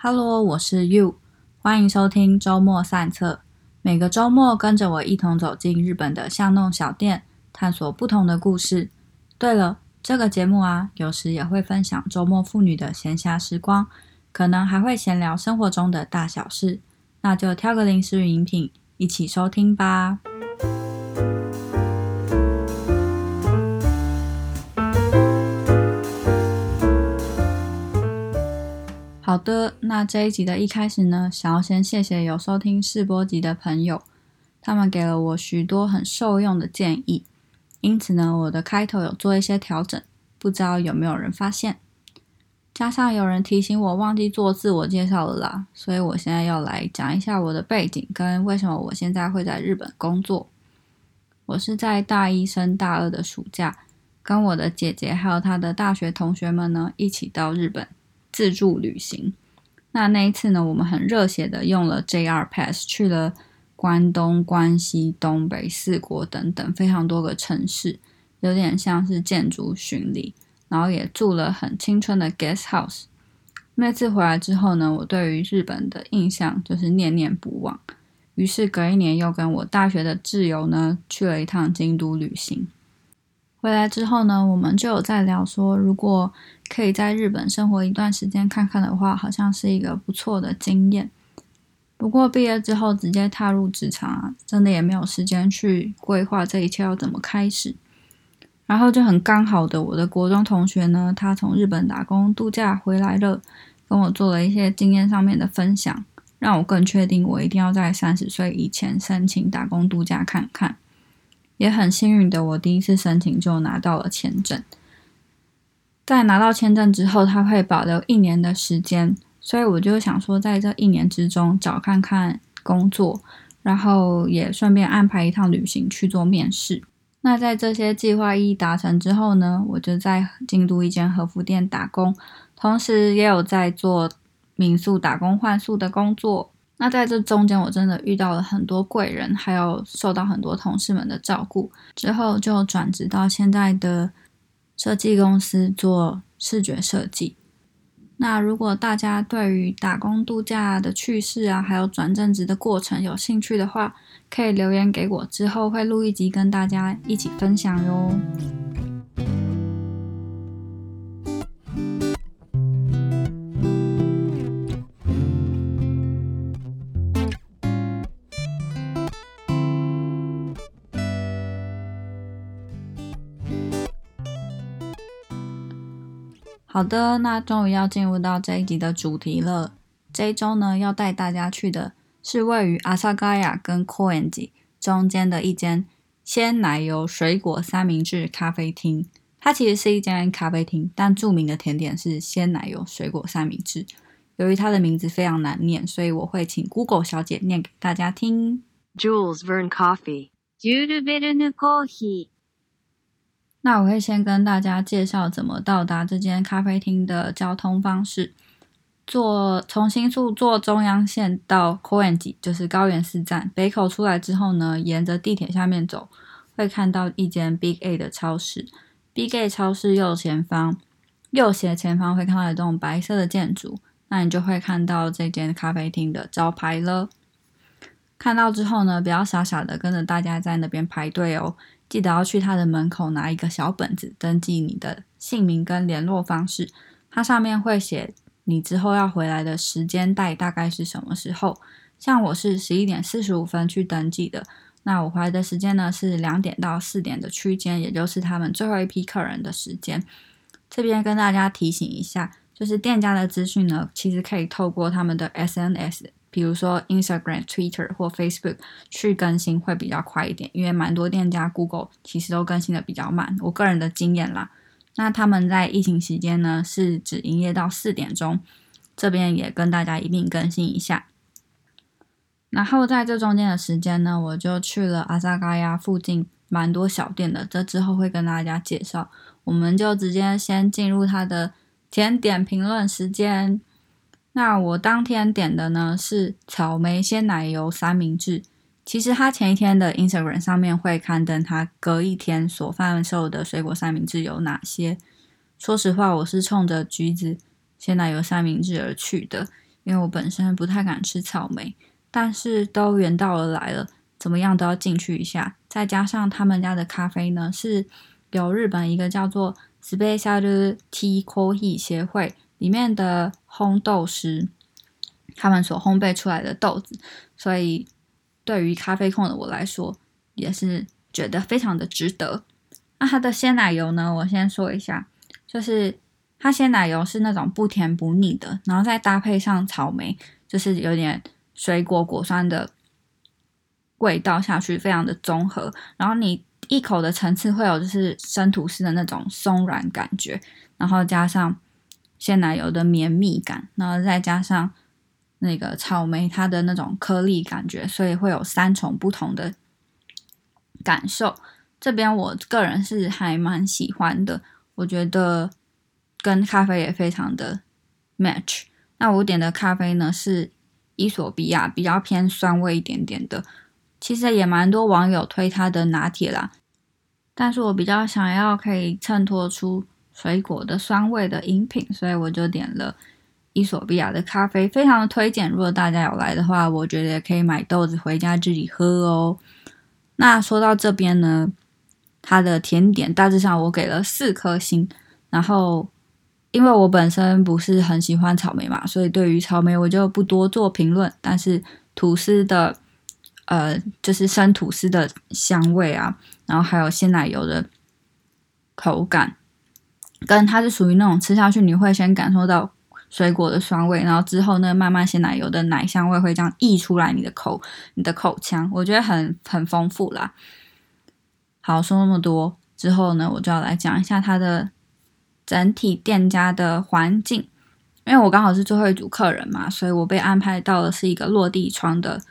Hello，我是 You，欢迎收听周末散策。每个周末跟着我一同走进日本的巷弄小店，探索不同的故事。对了，这个节目啊，有时也会分享周末妇女的闲暇时光，可能还会闲聊生活中的大小事。那就挑个零食与饮品，一起收听吧。好的，那这一集的一开始呢，想要先谢谢有收听试播集的朋友，他们给了我许多很受用的建议，因此呢，我的开头有做一些调整，不知道有没有人发现？加上有人提醒我忘记做自我介绍了啦，所以我现在要来讲一下我的背景跟为什么我现在会在日本工作。我是在大一升大二的暑假，跟我的姐姐还有她的大学同学们呢，一起到日本。自助旅行，那那一次呢，我们很热血的用了 JR Pass 去了关东、关西、东北四国等等非常多个城市，有点像是建筑巡礼，然后也住了很青春的 Guest House。那次回来之后呢，我对于日本的印象就是念念不忘，于是隔一年又跟我大学的挚友呢去了一趟京都旅行。回来之后呢，我们就有在聊说，如果可以在日本生活一段时间看看的话，好像是一个不错的经验。不过毕业之后直接踏入职场啊，真的也没有时间去规划这一切要怎么开始。然后就很刚好的，我的国中同学呢，他从日本打工度假回来了，跟我做了一些经验上面的分享，让我更确定我一定要在三十岁以前申请打工度假看看。也很幸运的，我第一次申请就拿到了签证。在拿到签证之后，他会保留一年的时间，所以我就想说，在这一年之中找看看工作，然后也顺便安排一趟旅行去做面试。那在这些计划一达成之后呢，我就在京都一间和服店打工，同时也有在做民宿打工换宿的工作。那在这中间，我真的遇到了很多贵人，还有受到很多同事们的照顾，之后就转职到现在的。设计公司做视觉设计。那如果大家对于打工度假的趣事啊，还有转正职的过程有兴趣的话，可以留言给我，之后会录一集跟大家一起分享哟。好的，那终于要进入到这一集的主题了。这一周呢，要带大家去的是位于阿萨嘎亚跟 Koenji 中间的一间鲜奶油水果三明治咖啡厅。它其实是一间咖啡厅，但著名的甜点是鲜奶油水果三明治。由于它的名字非常难念，所以我会请 Google 小姐念给大家听：Jules Verne Coffee，Jules Verne Coffee。那我会先跟大家介绍怎么到达这间咖啡厅的交通方式。坐从新宿坐中央线到 Koenji，就是高原寺站北口出来之后呢，沿着地铁下面走，会看到一间 Big A 的超市。Big A 超市右前方，右斜前方会看到一栋白色的建筑，那你就会看到这间咖啡厅的招牌了。看到之后呢，不要傻傻的跟着大家在那边排队哦。记得要去他的门口拿一个小本子，登记你的姓名跟联络方式。它上面会写你之后要回来的时间带大概是什么时候。像我是十一点四十五分去登记的，那我回来的时间呢是两点到四点的区间，也就是他们最后一批客人的时间。这边跟大家提醒一下，就是店家的资讯呢，其实可以透过他们的 SNS。比如说 Instagram、Twitter 或 Facebook 去更新会比较快一点，因为蛮多店家 Google 其实都更新的比较慢。我个人的经验啦，那他们在疫情期间呢是只营业到四点钟，这边也跟大家一并更新一下。然后在这中间的时间呢，我就去了阿萨嘎亚附近蛮多小店的，这之后会跟大家介绍。我们就直接先进入它的甜点评论时间。那我当天点的呢是草莓鲜奶油三明治。其实他前一天的 Instagram 上面会刊登他隔一天所贩售的水果三明治有哪些。说实话，我是冲着橘子鲜奶油三明治而去的，因为我本身不太敢吃草莓，但是都远道而来了，怎么样都要进去一下。再加上他们家的咖啡呢，是由日本一个叫做 Special Tea Coffee 协会里面的烘豆师他们所烘焙出来的豆子，所以对于咖啡控的我来说，也是觉得非常的值得。那它的鲜奶油呢，我先说一下，就是它鲜奶油是那种不甜不腻的，然后再搭配上草莓，就是有点水果果酸的味道下去，非常的综合。然后你一口的层次会有就是生吐司的那种松软感觉，然后加上鲜奶油的绵密感，然后再加上那个草莓它的那种颗粒感觉，所以会有三重不同的感受。这边我个人是还蛮喜欢的，我觉得跟咖啡也非常的 match。那我点的咖啡呢是伊索比亚，比较偏酸味一点点的。其实也蛮多网友推它的拿铁啦，但是我比较想要可以衬托出水果的酸味的饮品，所以我就点了伊索比亚的咖啡，非常的推荐。如果大家有来的话，我觉得也可以买豆子回家自己喝哦。那说到这边呢。它的甜点大致上我给了四颗星，然后因为我本身不是很喜欢草莓嘛，所以对于草莓我就不多做评论。但是吐司的，呃，就是生吐司的香味啊，然后还有鲜奶油的口感，跟它是属于那种吃下去你会先感受到水果的酸味，然后之后呢慢慢鲜奶油的奶香味会这样溢出来你的口你的口腔，我觉得很很丰富啦。好，说那么多之后呢，我就要来讲一下它的整体店家的环境。因为我刚好是最后一组客人嘛，所以我被安排到的是一个落地窗的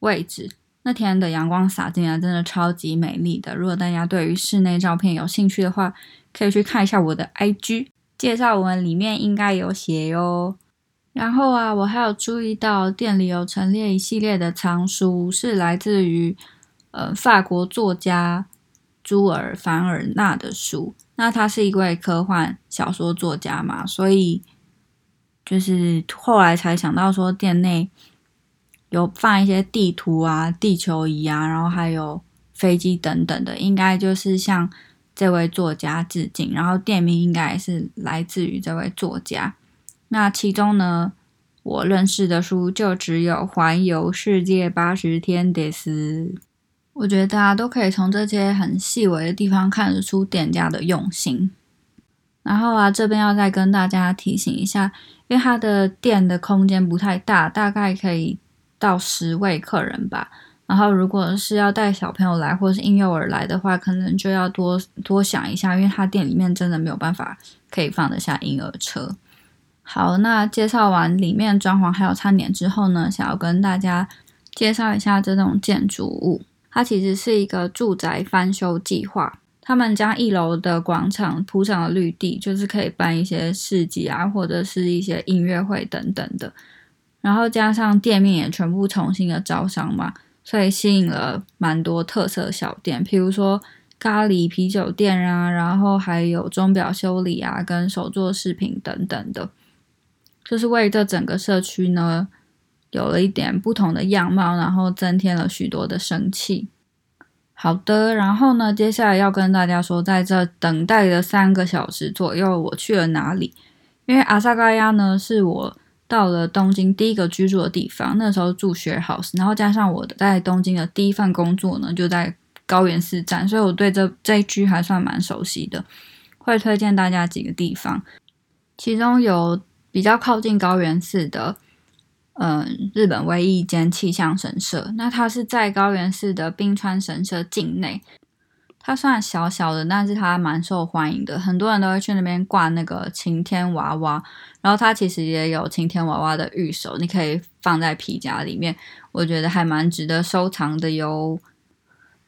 位置。那天的阳光洒进来，真的超级美丽的。如果大家对于室内照片有兴趣的话，可以去看一下我的 IG 介绍文里面应该有写哟。然后啊，我还有注意到店里有陈列一系列的藏书，是来自于呃法国作家。朱尔凡尔纳的书，那他是一位科幻小说作家嘛，所以就是后来才想到说店内有放一些地图啊、地球仪啊，然后还有飞机等等的，应该就是向这位作家致敬。然后店名应该也是来自于这位作家。那其中呢，我认识的书就只有《环游世界八十天》的是。我觉得大家都可以从这些很细微的地方看得出店家的用心。然后啊，这边要再跟大家提醒一下，因为它的店的空间不太大，大概可以到十位客人吧。然后如果是要带小朋友来或是婴幼儿来的话，可能就要多多想一下，因为他店里面真的没有办法可以放得下婴儿车。好，那介绍完里面装潢还有餐点之后呢，想要跟大家介绍一下这种建筑物。它其实是一个住宅翻修计划，他们将一楼的广场铺上了绿地，就是可以办一些市集啊，或者是一些音乐会等等的。然后加上店面也全部重新的招商嘛，所以吸引了蛮多特色小店，譬如说咖喱啤酒店啊，然后还有钟表修理啊，跟手作饰品等等的，就是为这整个社区呢。有了一点不同的样貌，然后增添了许多的生气。好的，然后呢，接下来要跟大家说，在这等待的三个小时左右，我去了哪里？因为阿萨嘎亚呢，是我到了东京第一个居住的地方。那时候住学 house，然后加上我的在东京的第一份工作呢，就在高原寺站，所以我对这这一区还算蛮熟悉的。会推荐大家几个地方，其中有比较靠近高原寺的。嗯，日本唯一一间气象神社，那它是在高原寺的冰川神社境内。它算小小的，但是它蛮受欢迎的，很多人都会去那边挂那个晴天娃娃。然后它其实也有晴天娃娃的玉手，你可以放在皮夹里面，我觉得还蛮值得收藏的哟。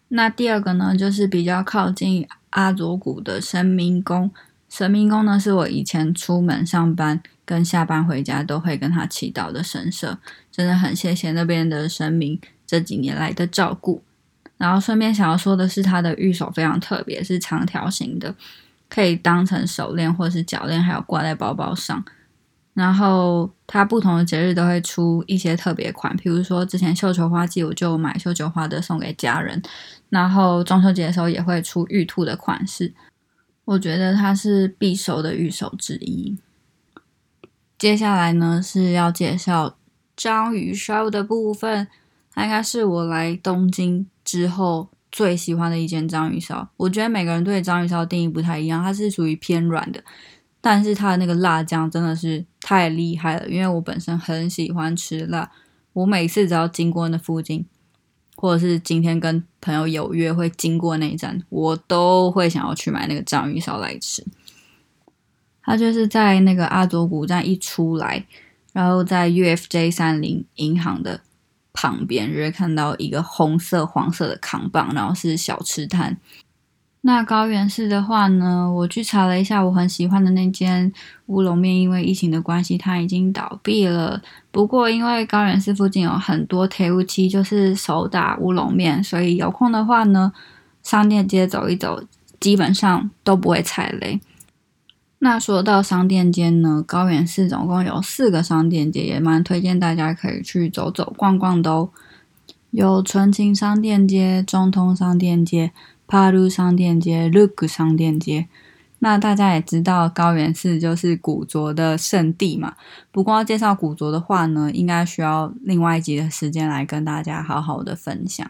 那第二个呢，就是比较靠近阿佐谷的神明宫。神明宫呢，是我以前出门上班。跟下班回家都会跟他祈祷的神社，真的很谢谢那边的神明这几年来的照顾。然后顺便想要说的是，它的玉手非常特别，是长条形的，可以当成手链或是脚链，还有挂在包包上。然后它不同的节日都会出一些特别款，比如说之前绣球花季我就买绣球花的送给家人，然后中秋节的时候也会出玉兔的款式，我觉得它是必收的玉手之一。接下来呢是要介绍章鱼烧的部分，它应该是我来东京之后最喜欢的一间章鱼烧。我觉得每个人对章鱼烧定义不太一样，它是属于偏软的。但是它的那个辣酱真的是太厉害了，因为我本身很喜欢吃辣，我每次只要经过那附近，或者是今天跟朋友有约会经过那一站，我都会想要去买那个章鱼烧来吃。它就是在那个阿佐谷站一出来，然后在 UFJ 三零银行的旁边，就会看到一个红色、黄色的扛棒，然后是小吃摊。那高原市的话呢，我去查了一下，我很喜欢的那间乌龙面，因为疫情的关系，它已经倒闭了。不过因为高原市附近有很多铁路期，就是手打乌龙面，所以有空的话呢，商店街走一走，基本上都不会踩雷。那说到商店街呢，高原市总共有四个商店街，也蛮推荐大家可以去走走逛逛的哦。有纯情商店街、中通商店街。帕鲁商店街、Look 商店街，那大家也知道高原市就是古着的圣地嘛。不过要介绍古着的话呢，应该需要另外一集的时间来跟大家好好的分享。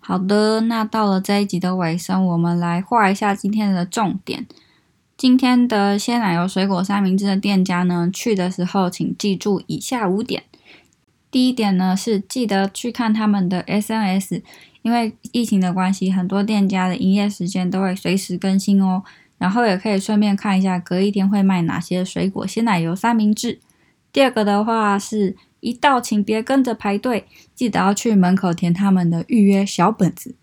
好的，那到了这一集的尾声，我们来画一下今天的重点。今天的鲜奶油水果三明治的店家呢，去的时候请记住以下五点。第一点呢，是记得去看他们的 SNS。因为疫情的关系，很多店家的营业时间都会随时更新哦。然后也可以顺便看一下隔一天会卖哪些水果鲜奶油三明治。第二个的话是一到请别跟着排队，记得要去门口填他们的预约小本子。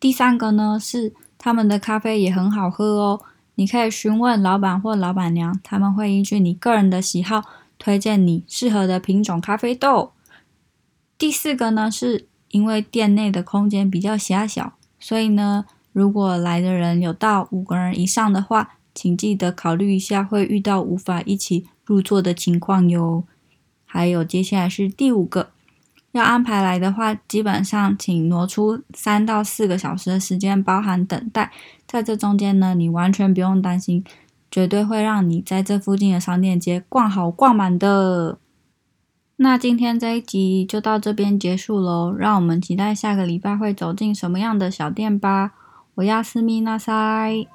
第三个呢是他们的咖啡也很好喝哦，你可以询问老板或老板娘，他们会依据你个人的喜好推荐你适合的品种咖啡豆。第四个呢是。因为店内的空间比较狭小，所以呢，如果来的人有到五个人以上的话，请记得考虑一下会遇到无法一起入座的情况哟。还有，接下来是第五个，要安排来的话，基本上请挪出三到四个小时的时间，包含等待。在这中间呢，你完全不用担心，绝对会让你在这附近的商店街逛好逛满的。那今天这一集就到这边结束喽，让我们期待下个礼拜会走进什么样的小店吧。我要斯密纳塞。